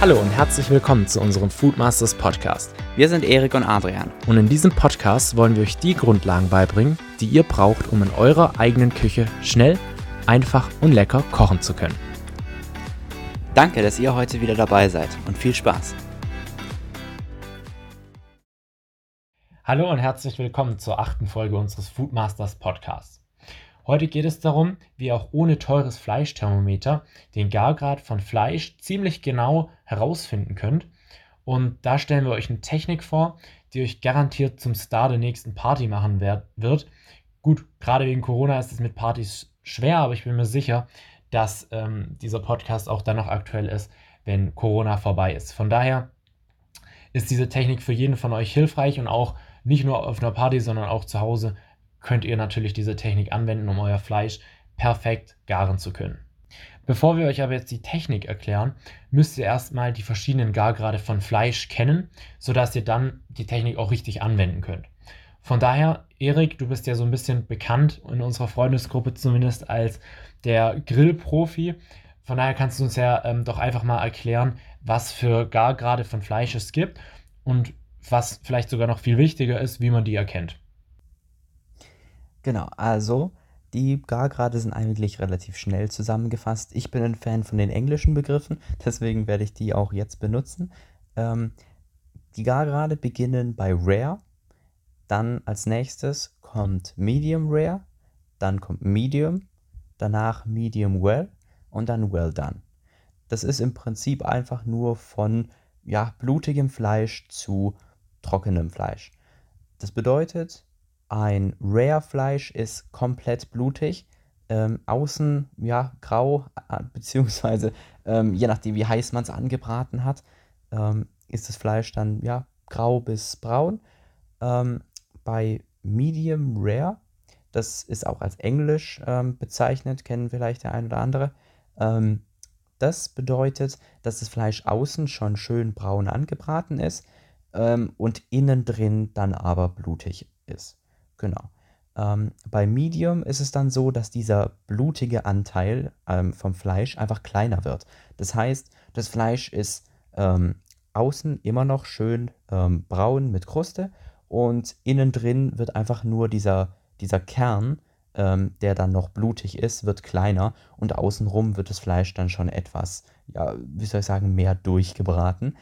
Hallo und herzlich willkommen zu unserem Foodmasters Podcast. Wir sind Erik und Adrian. Und in diesem Podcast wollen wir euch die Grundlagen beibringen, die ihr braucht, um in eurer eigenen Küche schnell, einfach und lecker kochen zu können. Danke, dass ihr heute wieder dabei seid und viel Spaß. Hallo und herzlich willkommen zur achten Folge unseres Foodmasters Podcasts. Heute geht es darum, wie auch ohne teures Fleischthermometer den Gargrad von Fleisch ziemlich genau herausfinden könnt. Und da stellen wir euch eine Technik vor, die euch garantiert zum Star der nächsten Party machen wird. Gut, gerade wegen Corona ist es mit Partys schwer, aber ich bin mir sicher, dass ähm, dieser Podcast auch dann noch aktuell ist, wenn Corona vorbei ist. Von daher ist diese Technik für jeden von euch hilfreich und auch nicht nur auf einer Party, sondern auch zu Hause könnt ihr natürlich diese Technik anwenden, um euer Fleisch perfekt garen zu können. Bevor wir euch aber jetzt die Technik erklären, müsst ihr erstmal die verschiedenen Gargrade von Fleisch kennen, sodass ihr dann die Technik auch richtig anwenden könnt. Von daher, Erik, du bist ja so ein bisschen bekannt in unserer Freundesgruppe zumindest als der Grillprofi. Von daher kannst du uns ja ähm, doch einfach mal erklären, was für Gargrade von Fleisch es gibt und was vielleicht sogar noch viel wichtiger ist, wie man die erkennt. Genau, also die Gargrade sind eigentlich relativ schnell zusammengefasst. Ich bin ein Fan von den englischen Begriffen, deswegen werde ich die auch jetzt benutzen. Ähm, die Gargrade beginnen bei Rare, dann als nächstes kommt Medium Rare, dann kommt Medium, danach Medium Well und dann Well Done. Das ist im Prinzip einfach nur von ja, blutigem Fleisch zu trockenem Fleisch. Das bedeutet, ein Rare-Fleisch ist komplett blutig. Ähm, außen ja grau, äh, beziehungsweise ähm, je nachdem, wie heiß man es angebraten hat, ähm, ist das Fleisch dann ja grau bis braun. Ähm, bei Medium Rare, das ist auch als Englisch ähm, bezeichnet, kennen vielleicht der ein oder andere. Ähm, das bedeutet, dass das Fleisch außen schon schön braun angebraten ist und innen drin dann aber blutig ist. Genau. Ähm, bei Medium ist es dann so, dass dieser blutige Anteil ähm, vom Fleisch einfach kleiner wird. Das heißt, das Fleisch ist ähm, außen immer noch schön ähm, braun mit Kruste und innen drin wird einfach nur dieser, dieser Kern, ähm, der dann noch blutig ist, wird kleiner und außenrum wird das Fleisch dann schon etwas, ja, wie soll ich sagen, mehr durchgebraten.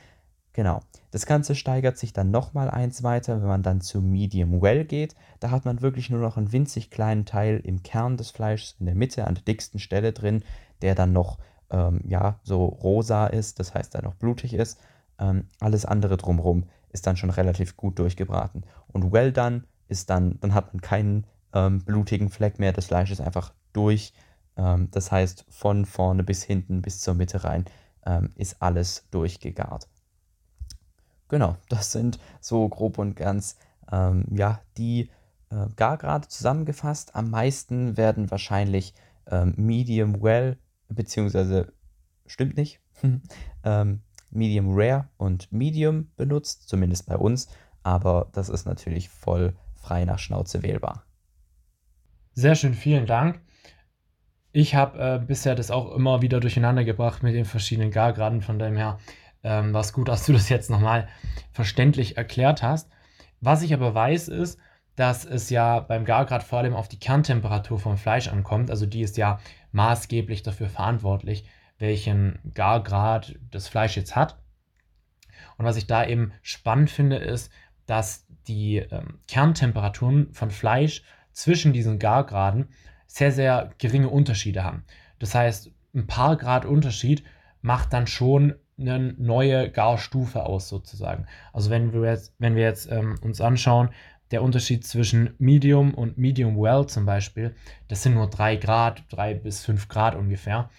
Genau. Das Ganze steigert sich dann nochmal eins weiter, wenn man dann zu Medium Well geht. Da hat man wirklich nur noch einen winzig kleinen Teil im Kern des Fleisches in der Mitte, an der dicksten Stelle drin, der dann noch ähm, ja, so rosa ist, das heißt, der noch blutig ist. Ähm, alles andere drumherum ist dann schon relativ gut durchgebraten. Und Well Done ist dann, dann hat man keinen ähm, blutigen Fleck mehr. Das Fleisch ist einfach durch. Ähm, das heißt, von vorne bis hinten bis zur Mitte rein ähm, ist alles durchgegart. Genau, das sind so grob und ganz ähm, ja, die äh, gar gerade zusammengefasst. Am meisten werden wahrscheinlich ähm, Medium Well, beziehungsweise stimmt nicht, ähm, Medium Rare und Medium benutzt, zumindest bei uns, aber das ist natürlich voll frei nach Schnauze wählbar. Sehr schön, vielen Dank. Ich habe äh, bisher das auch immer wieder durcheinander gebracht mit den verschiedenen Gargraden, von dem her ähm, was gut, dass du das jetzt nochmal verständlich erklärt hast. Was ich aber weiß, ist, dass es ja beim Gargrad vor allem auf die Kerntemperatur vom Fleisch ankommt. Also die ist ja maßgeblich dafür verantwortlich, welchen Gargrad das Fleisch jetzt hat. Und was ich da eben spannend finde, ist, dass die ähm, Kerntemperaturen von Fleisch zwischen diesen Gargraden sehr, sehr geringe Unterschiede haben. Das heißt, ein paar Grad Unterschied macht dann schon eine neue Garstufe aus, sozusagen. Also wenn wir jetzt, wenn wir jetzt ähm, uns anschauen, der Unterschied zwischen Medium und Medium Well zum Beispiel, das sind nur drei Grad, drei bis fünf Grad ungefähr.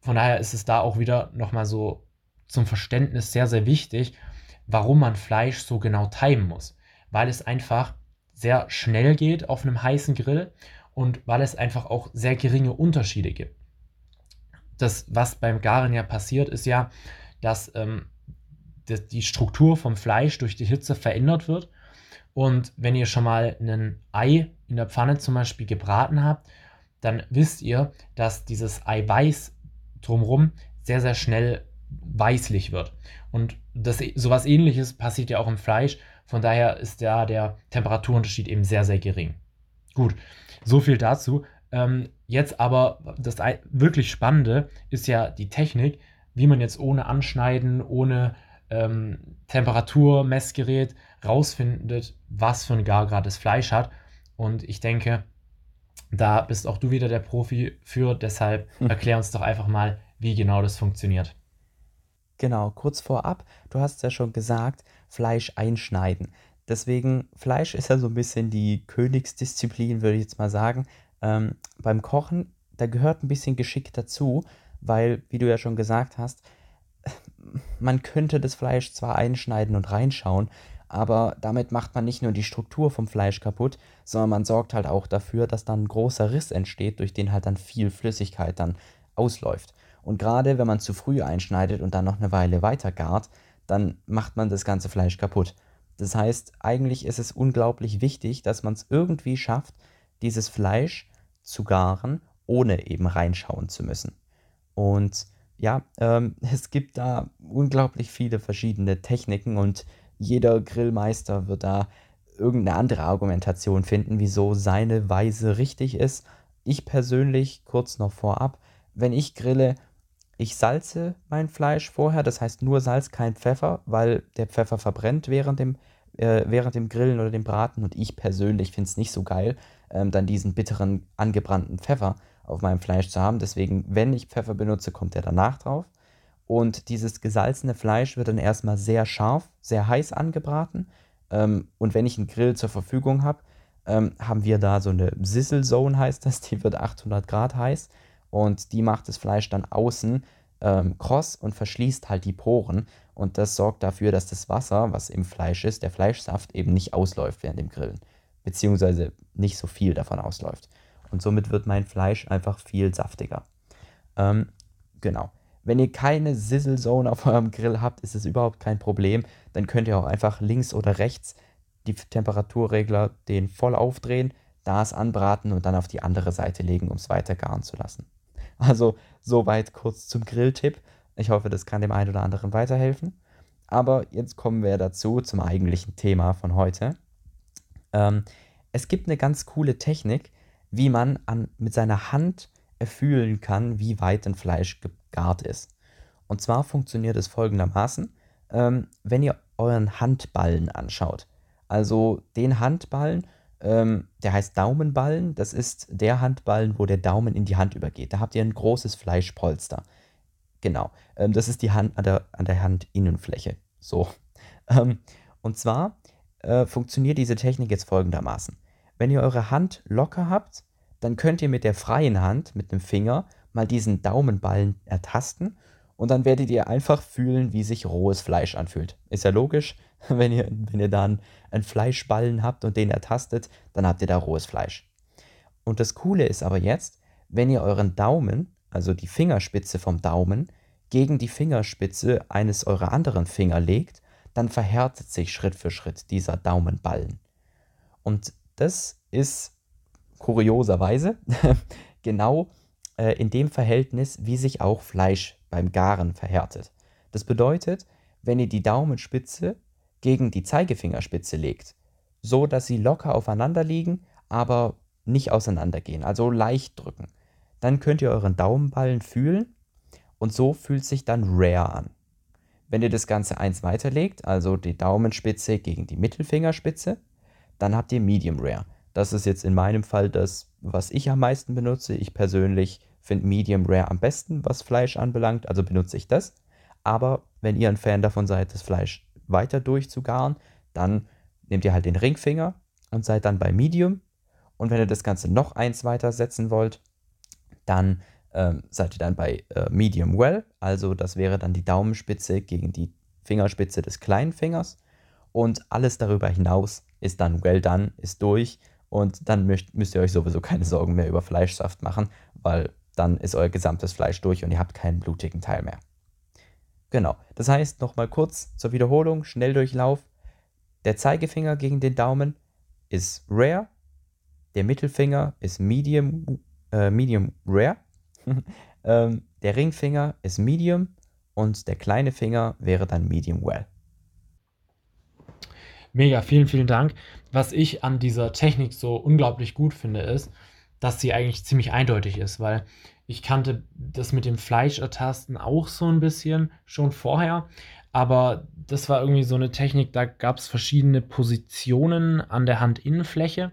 Von daher ist es da auch wieder nochmal so zum Verständnis sehr, sehr wichtig, warum man Fleisch so genau timen muss. Weil es einfach sehr schnell geht auf einem heißen Grill und weil es einfach auch sehr geringe Unterschiede gibt. Das, was beim Garen ja passiert, ist ja, dass ähm, die, die Struktur vom Fleisch durch die Hitze verändert wird. Und wenn ihr schon mal ein Ei in der Pfanne zum Beispiel gebraten habt, dann wisst ihr, dass dieses Eiweiß drumherum sehr, sehr schnell weißlich wird. Und das, sowas ähnliches passiert ja auch im Fleisch. Von daher ist da der Temperaturunterschied eben sehr, sehr gering. Gut, so viel dazu. Ähm, jetzt aber das wirklich Spannende ist ja die Technik, wie man jetzt ohne Anschneiden, ohne ähm, Temperaturmessgerät rausfindet, was für ein Gargrad das Fleisch hat. Und ich denke, da bist auch du wieder der Profi für. Deshalb hm. erklär uns doch einfach mal, wie genau das funktioniert. Genau, kurz vorab, du hast ja schon gesagt, Fleisch einschneiden. Deswegen, Fleisch ist ja so ein bisschen die Königsdisziplin, würde ich jetzt mal sagen. Ähm, beim Kochen, da gehört ein bisschen Geschick dazu, weil, wie du ja schon gesagt hast, man könnte das Fleisch zwar einschneiden und reinschauen, aber damit macht man nicht nur die Struktur vom Fleisch kaputt, sondern man sorgt halt auch dafür, dass dann ein großer Riss entsteht, durch den halt dann viel Flüssigkeit dann ausläuft. Und gerade wenn man zu früh einschneidet und dann noch eine Weile weiter gart, dann macht man das ganze Fleisch kaputt. Das heißt, eigentlich ist es unglaublich wichtig, dass man es irgendwie schafft, dieses Fleisch zu garen, ohne eben reinschauen zu müssen. Und ja, ähm, es gibt da unglaublich viele verschiedene Techniken und jeder Grillmeister wird da irgendeine andere Argumentation finden, wieso seine Weise richtig ist. Ich persönlich, kurz noch vorab, wenn ich grille, ich salze mein Fleisch vorher, das heißt nur Salz, kein Pfeffer, weil der Pfeffer verbrennt während dem, äh, während dem Grillen oder dem Braten und ich persönlich finde es nicht so geil, ähm, dann diesen bitteren, angebrannten Pfeffer auf meinem Fleisch zu haben. Deswegen, wenn ich Pfeffer benutze, kommt der danach drauf. Und dieses gesalzene Fleisch wird dann erstmal sehr scharf, sehr heiß angebraten. Ähm, und wenn ich einen Grill zur Verfügung habe, ähm, haben wir da so eine Sizzle Zone, heißt das. Die wird 800 Grad heiß und die macht das Fleisch dann außen ähm, kross und verschließt halt die Poren. Und das sorgt dafür, dass das Wasser, was im Fleisch ist, der Fleischsaft eben nicht ausläuft während dem Grillen. Beziehungsweise nicht so viel davon ausläuft. Und somit wird mein Fleisch einfach viel saftiger. Ähm, genau. Wenn ihr keine Sizzle Zone auf eurem Grill habt, ist es überhaupt kein Problem. Dann könnt ihr auch einfach links oder rechts die Temperaturregler den voll aufdrehen, das anbraten und dann auf die andere Seite legen, um es weiter garen zu lassen. Also soweit kurz zum Grilltipp. Ich hoffe, das kann dem einen oder anderen weiterhelfen. Aber jetzt kommen wir dazu zum eigentlichen Thema von heute. Ähm, es gibt eine ganz coole Technik, wie man an, mit seiner Hand erfühlen kann, wie weit ein Fleisch gegart ist. Und zwar funktioniert es folgendermaßen, ähm, wenn ihr euren Handballen anschaut. Also den Handballen, ähm, der heißt Daumenballen, das ist der Handballen, wo der Daumen in die Hand übergeht. Da habt ihr ein großes Fleischpolster. Genau, ähm, das ist die Hand an der, an der Handinnenfläche. So. Ähm, und zwar äh, funktioniert diese Technik jetzt folgendermaßen. Wenn ihr eure Hand locker habt, dann könnt ihr mit der freien Hand, mit dem Finger, mal diesen Daumenballen ertasten und dann werdet ihr einfach fühlen, wie sich rohes Fleisch anfühlt. Ist ja logisch, wenn ihr, wenn ihr dann einen Fleischballen habt und den ertastet, dann habt ihr da rohes Fleisch. Und das Coole ist aber jetzt, wenn ihr euren Daumen, also die Fingerspitze vom Daumen, gegen die Fingerspitze eines eurer anderen Finger legt, dann verhärtet sich Schritt für Schritt dieser Daumenballen. Und das ist kurioserweise genau äh, in dem Verhältnis, wie sich auch Fleisch beim Garen verhärtet. Das bedeutet, wenn ihr die Daumenspitze gegen die Zeigefingerspitze legt, so dass sie locker aufeinander liegen, aber nicht auseinandergehen, also leicht drücken, dann könnt ihr euren Daumenballen fühlen und so fühlt sich dann Rare an. Wenn ihr das Ganze eins weiterlegt, also die Daumenspitze gegen die Mittelfingerspitze, dann habt ihr Medium Rare. Das ist jetzt in meinem Fall das, was ich am meisten benutze. Ich persönlich finde Medium Rare am besten, was Fleisch anbelangt, also benutze ich das. Aber wenn ihr ein Fan davon seid, das Fleisch weiter durchzugaren, dann nehmt ihr halt den Ringfinger und seid dann bei Medium. Und wenn ihr das Ganze noch eins weiter setzen wollt, dann ähm, seid ihr dann bei äh, Medium Well. Also das wäre dann die Daumenspitze gegen die Fingerspitze des kleinen Fingers. Und alles darüber hinaus ist dann well done, ist durch. Und dann müsst, müsst ihr euch sowieso keine Sorgen mehr über Fleischsaft machen, weil dann ist euer gesamtes Fleisch durch und ihr habt keinen blutigen Teil mehr. Genau. Das heißt, nochmal kurz zur Wiederholung, Schnelldurchlauf. Der Zeigefinger gegen den Daumen ist rare. Der Mittelfinger ist medium, äh, medium rare. ähm, der Ringfinger ist medium und der kleine Finger wäre dann medium well. Mega, vielen, vielen Dank. Was ich an dieser Technik so unglaublich gut finde, ist, dass sie eigentlich ziemlich eindeutig ist, weil ich kannte das mit dem Fleischertasten auch so ein bisschen schon vorher, aber das war irgendwie so eine Technik, da gab es verschiedene Positionen an der Handinnenfläche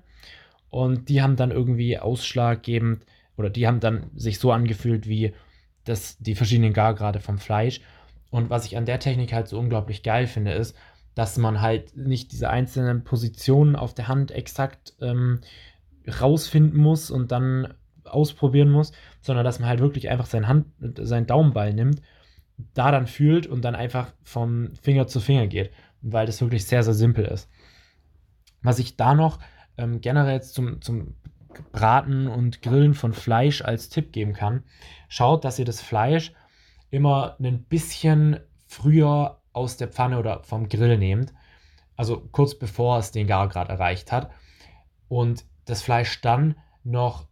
und die haben dann irgendwie ausschlaggebend oder die haben dann sich so angefühlt wie das, die verschiedenen Gargrade vom Fleisch. Und was ich an der Technik halt so unglaublich geil finde, ist, dass man halt nicht diese einzelnen Positionen auf der Hand exakt ähm, rausfinden muss und dann ausprobieren muss, sondern dass man halt wirklich einfach seinen, Hand, seinen Daumenball nimmt, da dann fühlt und dann einfach vom Finger zu Finger geht, weil das wirklich sehr, sehr simpel ist. Was ich da noch ähm, generell zum, zum Braten und Grillen von Fleisch als Tipp geben kann, schaut, dass ihr das Fleisch immer ein bisschen früher aus der Pfanne oder vom Grill nehmt, also kurz bevor es den Gargrad erreicht hat und das Fleisch dann noch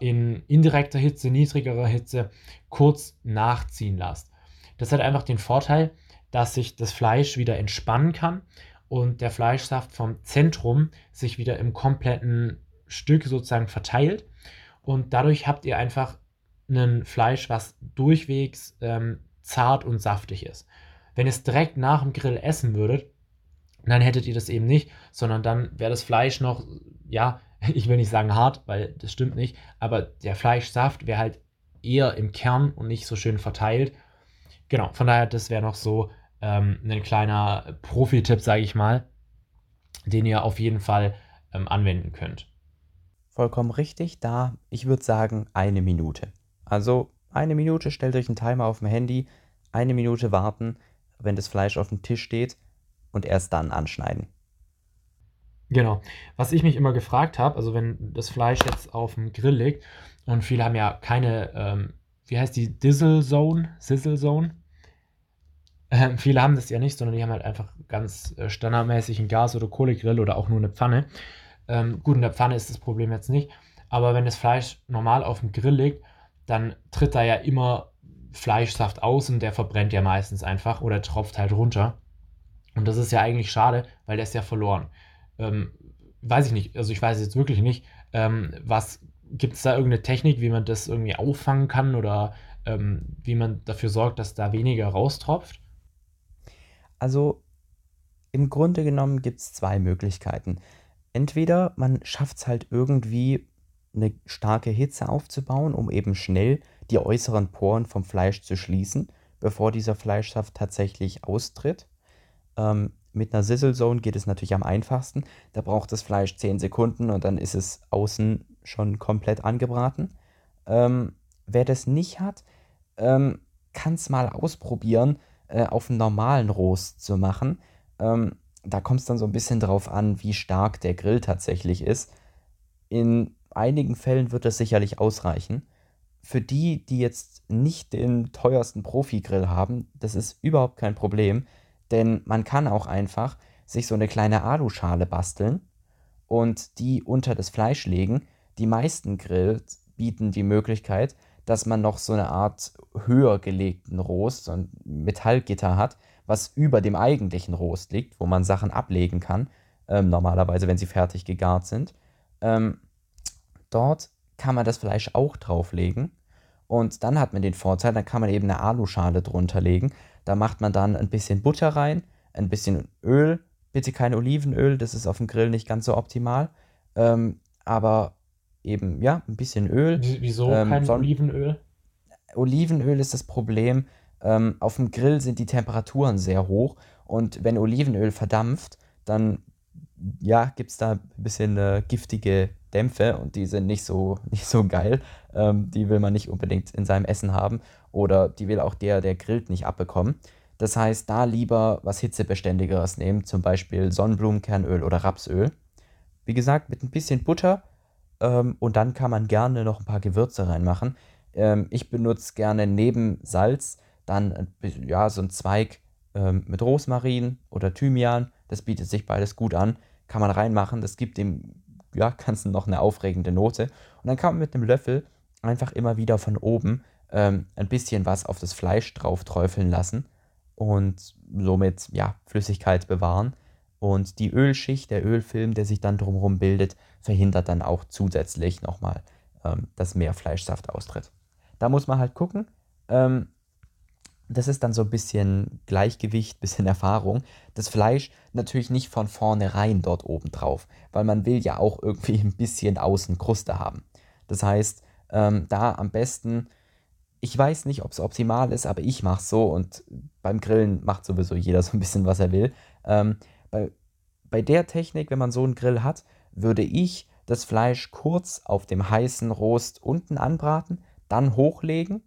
in indirekter Hitze, niedrigerer Hitze kurz nachziehen lasst. Das hat einfach den Vorteil, dass sich das Fleisch wieder entspannen kann und der Fleischsaft vom Zentrum sich wieder im kompletten Stück sozusagen verteilt. Und dadurch habt ihr einfach ein Fleisch, was durchwegs ähm, zart und saftig ist. Wenn ihr es direkt nach dem Grill essen würdet, dann hättet ihr das eben nicht, sondern dann wäre das Fleisch noch, ja, ich will nicht sagen hart, weil das stimmt nicht, aber der Fleischsaft wäre halt eher im Kern und nicht so schön verteilt. Genau, von daher, das wäre noch so ähm, ein kleiner Profi-Tipp, sage ich mal, den ihr auf jeden Fall ähm, anwenden könnt. Vollkommen richtig, da ich würde sagen eine Minute. Also eine Minute, stellt euch einen Timer auf dem Handy, eine Minute warten, wenn das Fleisch auf dem Tisch steht und erst dann anschneiden. Genau. Was ich mich immer gefragt habe, also wenn das Fleisch jetzt auf dem Grill liegt und viele haben ja keine, ähm, wie heißt die, Dizzle Zone, Sizzle Zone. Ähm, viele haben das ja nicht, sondern die haben halt einfach ganz äh, standardmäßig einen Gas- oder Kohlegrill oder auch nur eine Pfanne. Ähm, gut, in der Pfanne ist das Problem jetzt nicht, aber wenn das Fleisch normal auf dem Grill liegt, dann tritt da ja immer Fleischsaft aus und der verbrennt ja meistens einfach oder tropft halt runter. Und das ist ja eigentlich schade, weil der ist ja verloren. Ähm, weiß ich nicht, also ich weiß jetzt wirklich nicht, ähm, was gibt es da irgendeine Technik, wie man das irgendwie auffangen kann oder ähm, wie man dafür sorgt, dass da weniger raustropft? Also im Grunde genommen gibt es zwei Möglichkeiten. Entweder man schafft es halt irgendwie eine starke Hitze aufzubauen, um eben schnell die äußeren Poren vom Fleisch zu schließen, bevor dieser Fleischsaft tatsächlich austritt. Ähm, mit einer Sizzle Zone geht es natürlich am einfachsten. Da braucht das Fleisch 10 Sekunden und dann ist es außen schon komplett angebraten. Ähm, wer das nicht hat, ähm, kann es mal ausprobieren, äh, auf einem normalen Rost zu machen. Ähm, da kommt es dann so ein bisschen drauf an, wie stark der Grill tatsächlich ist. In einigen Fällen wird das sicherlich ausreichen für die, die jetzt nicht den teuersten Profi-Grill haben, das ist überhaupt kein Problem, denn man kann auch einfach sich so eine kleine Aluschale basteln und die unter das Fleisch legen. Die meisten Grills bieten die Möglichkeit, dass man noch so eine Art höher gelegten Rost, so ein Metallgitter hat, was über dem eigentlichen Rost liegt, wo man Sachen ablegen kann, ähm, normalerweise, wenn sie fertig gegart sind. Ähm, dort kann man das Fleisch auch drauflegen. Und dann hat man den Vorteil, dann kann man eben eine Aluschale drunter legen. Da macht man dann ein bisschen Butter rein, ein bisschen Öl. Bitte kein Olivenöl, das ist auf dem Grill nicht ganz so optimal. Ähm, aber eben, ja, ein bisschen Öl. Wieso ähm, kein Olivenöl? Olivenöl ist das Problem. Ähm, auf dem Grill sind die Temperaturen sehr hoch und wenn Olivenöl verdampft, dann ja, gibt es da ein bisschen äh, giftige Dämpfe und die sind nicht so, nicht so geil. Ähm, die will man nicht unbedingt in seinem Essen haben oder die will auch der, der grillt, nicht abbekommen. Das heißt, da lieber was Hitzebeständigeres nehmen, zum Beispiel Sonnenblumenkernöl oder Rapsöl. Wie gesagt, mit ein bisschen Butter ähm, und dann kann man gerne noch ein paar Gewürze reinmachen. Ähm, ich benutze gerne neben Salz dann ja, so ein Zweig ähm, mit Rosmarin oder Thymian. Das bietet sich beides gut an. Kann man reinmachen. Das gibt dem ja, Ganzen noch eine aufregende Note. Und dann kann man mit einem Löffel einfach immer wieder von oben ähm, ein bisschen was auf das Fleisch drauf träufeln lassen und somit ja, Flüssigkeit bewahren. Und die Ölschicht, der Ölfilm, der sich dann drumherum bildet, verhindert dann auch zusätzlich nochmal, ähm, dass mehr Fleischsaft austritt. Da muss man halt gucken. Ähm, das ist dann so ein bisschen Gleichgewicht, bisschen Erfahrung. Das Fleisch natürlich nicht von vornherein dort oben drauf, weil man will ja auch irgendwie ein bisschen Außenkruste haben. Das heißt, ähm, da am besten, ich weiß nicht, ob es optimal ist, aber ich mache so und beim Grillen macht sowieso jeder so ein bisschen, was er will. Ähm, bei, bei der Technik, wenn man so einen Grill hat, würde ich das Fleisch kurz auf dem heißen Rost unten anbraten, dann hochlegen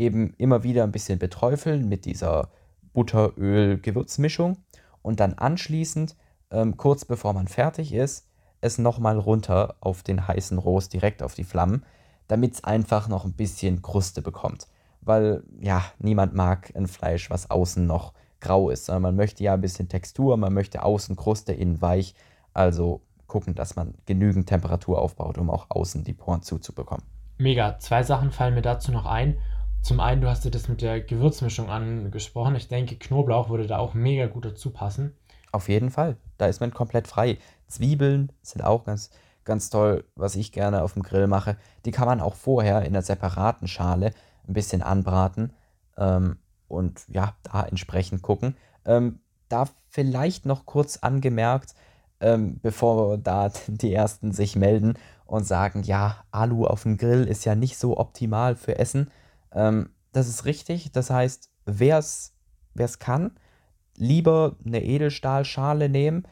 eben immer wieder ein bisschen beträufeln mit dieser Butter-Öl-Gewürzmischung und dann anschließend, ähm, kurz bevor man fertig ist, es nochmal runter auf den heißen Rost direkt auf die Flammen, damit es einfach noch ein bisschen Kruste bekommt. Weil ja, niemand mag ein Fleisch, was außen noch grau ist, sondern man möchte ja ein bisschen Textur, man möchte außen Kruste, innen weich. Also gucken, dass man genügend Temperatur aufbaut, um auch außen die Poren zuzubekommen. Mega. Zwei Sachen fallen mir dazu noch ein. Zum einen, du hast dir das mit der Gewürzmischung angesprochen. Ich denke, Knoblauch würde da auch mega gut dazu passen. Auf jeden Fall. Da ist man komplett frei. Zwiebeln sind auch ganz, ganz toll, was ich gerne auf dem Grill mache. Die kann man auch vorher in einer separaten Schale ein bisschen anbraten ähm, und ja, da entsprechend gucken. Ähm, da vielleicht noch kurz angemerkt, ähm, bevor da die ersten sich melden und sagen, ja, Alu auf dem Grill ist ja nicht so optimal für Essen. Ähm, das ist richtig. Das heißt, wer es kann, lieber eine Edelstahlschale nehmen.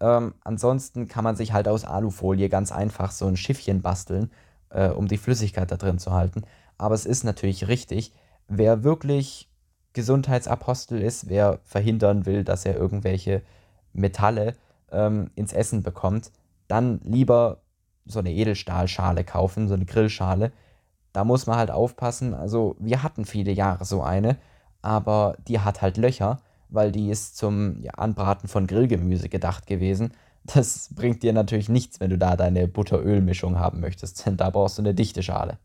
Ähm, ansonsten kann man sich halt aus Alufolie ganz einfach so ein Schiffchen basteln, äh, um die Flüssigkeit da drin zu halten. Aber es ist natürlich richtig, wer wirklich Gesundheitsapostel ist, wer verhindern will, dass er irgendwelche Metalle ähm, ins Essen bekommt, dann lieber so eine Edelstahlschale kaufen, so eine Grillschale, da muss man halt aufpassen. Also, wir hatten viele Jahre so eine, aber die hat halt Löcher, weil die ist zum ja, Anbraten von Grillgemüse gedacht gewesen. Das bringt dir natürlich nichts, wenn du da deine Butter-Öl-Mischung haben möchtest, denn da brauchst du eine dichte Schale.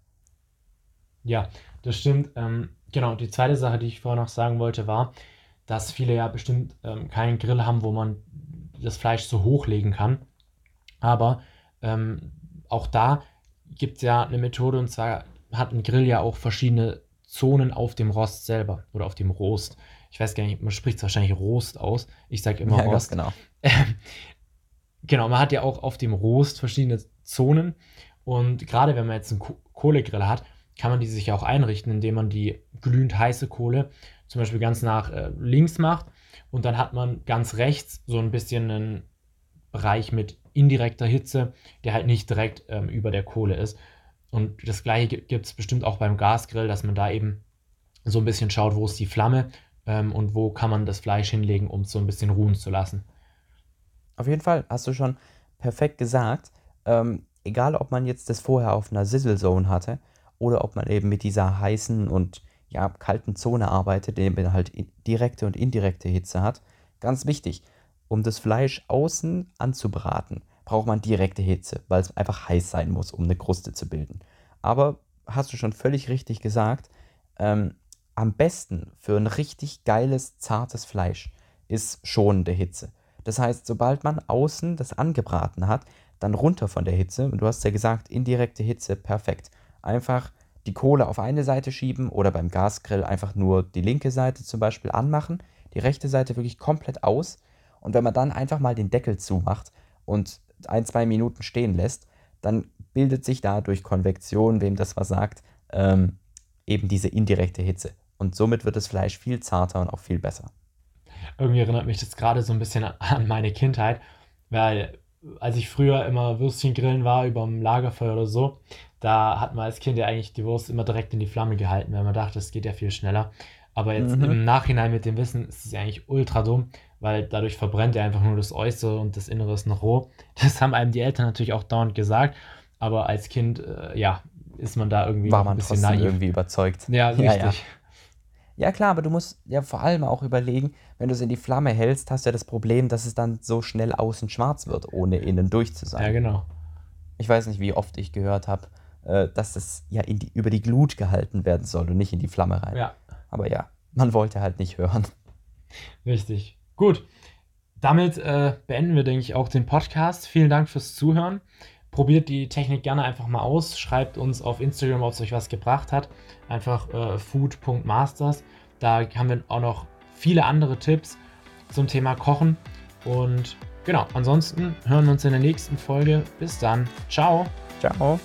Ja, das stimmt. Ähm, genau, die zweite Sache, die ich vorher noch sagen wollte, war, dass viele ja bestimmt ähm, keinen Grill haben, wo man das Fleisch so hochlegen kann. Aber ähm, auch da gibt es ja eine Methode, und zwar hat ein Grill ja auch verschiedene Zonen auf dem Rost selber oder auf dem Rost. Ich weiß gar nicht, man spricht es wahrscheinlich Rost aus. Ich sage immer ja, Rost. genau. genau, man hat ja auch auf dem Rost verschiedene Zonen. Und gerade wenn man jetzt einen Kohlegrill hat, kann man die sich auch einrichten, indem man die glühend heiße Kohle zum Beispiel ganz nach äh, links macht. Und dann hat man ganz rechts so ein bisschen einen Bereich mit indirekter Hitze, der halt nicht direkt ähm, über der Kohle ist. Und das gleiche gibt es bestimmt auch beim Gasgrill, dass man da eben so ein bisschen schaut, wo ist die Flamme ähm, und wo kann man das Fleisch hinlegen, um es so ein bisschen ruhen zu lassen. Auf jeden Fall hast du schon perfekt gesagt. Ähm, egal, ob man jetzt das vorher auf einer Sizzle Zone hatte oder ob man eben mit dieser heißen und ja, kalten Zone arbeitet, in dem man halt direkte und indirekte Hitze hat. Ganz wichtig, um das Fleisch außen anzubraten, braucht man direkte Hitze, weil es einfach heiß sein muss, um eine Kruste zu bilden. Aber hast du schon völlig richtig gesagt, ähm, am besten für ein richtig geiles, zartes Fleisch ist schonende Hitze. Das heißt, sobald man außen das angebraten hat, dann runter von der Hitze. Und du hast ja gesagt, indirekte Hitze, perfekt. Einfach die Kohle auf eine Seite schieben oder beim Gasgrill einfach nur die linke Seite zum Beispiel anmachen, die rechte Seite wirklich komplett aus. Und wenn man dann einfach mal den Deckel zumacht und ein, zwei Minuten stehen lässt, dann bildet sich da durch Konvektion, wem das was sagt, ähm, eben diese indirekte Hitze. Und somit wird das Fleisch viel zarter und auch viel besser. Irgendwie erinnert mich das gerade so ein bisschen an meine Kindheit, weil als ich früher immer Würstchen grillen war über dem Lagerfeuer oder so, da hat man als Kind ja eigentlich die Wurst immer direkt in die Flamme gehalten, weil man dachte, es geht ja viel schneller. Aber jetzt mhm. im Nachhinein mit dem Wissen ist es ja eigentlich ultra dumm, weil dadurch verbrennt er einfach nur das Äußere und das Innere ist noch roh. Das haben einem die Eltern natürlich auch dauernd gesagt, aber als Kind, äh, ja, ist man da irgendwie War man ein bisschen naiv. irgendwie überzeugt. Ja, richtig. Ja, ja. ja, klar, aber du musst ja vor allem auch überlegen, wenn du es in die Flamme hältst, hast du ja das Problem, dass es dann so schnell außen schwarz wird, ohne innen durch zu sein. Ja, genau. Ich weiß nicht, wie oft ich gehört habe, äh, dass es ja die, über die Glut gehalten werden soll und nicht in die Flamme rein. Ja. Aber ja, man wollte halt nicht hören. Richtig. Gut. Damit äh, beenden wir, denke ich, auch den Podcast. Vielen Dank fürs Zuhören. Probiert die Technik gerne einfach mal aus. Schreibt uns auf Instagram, ob es euch was gebracht hat. Einfach äh, food.masters. Da haben wir auch noch viele andere Tipps zum Thema Kochen. Und genau, ansonsten hören wir uns in der nächsten Folge. Bis dann. Ciao. Ciao.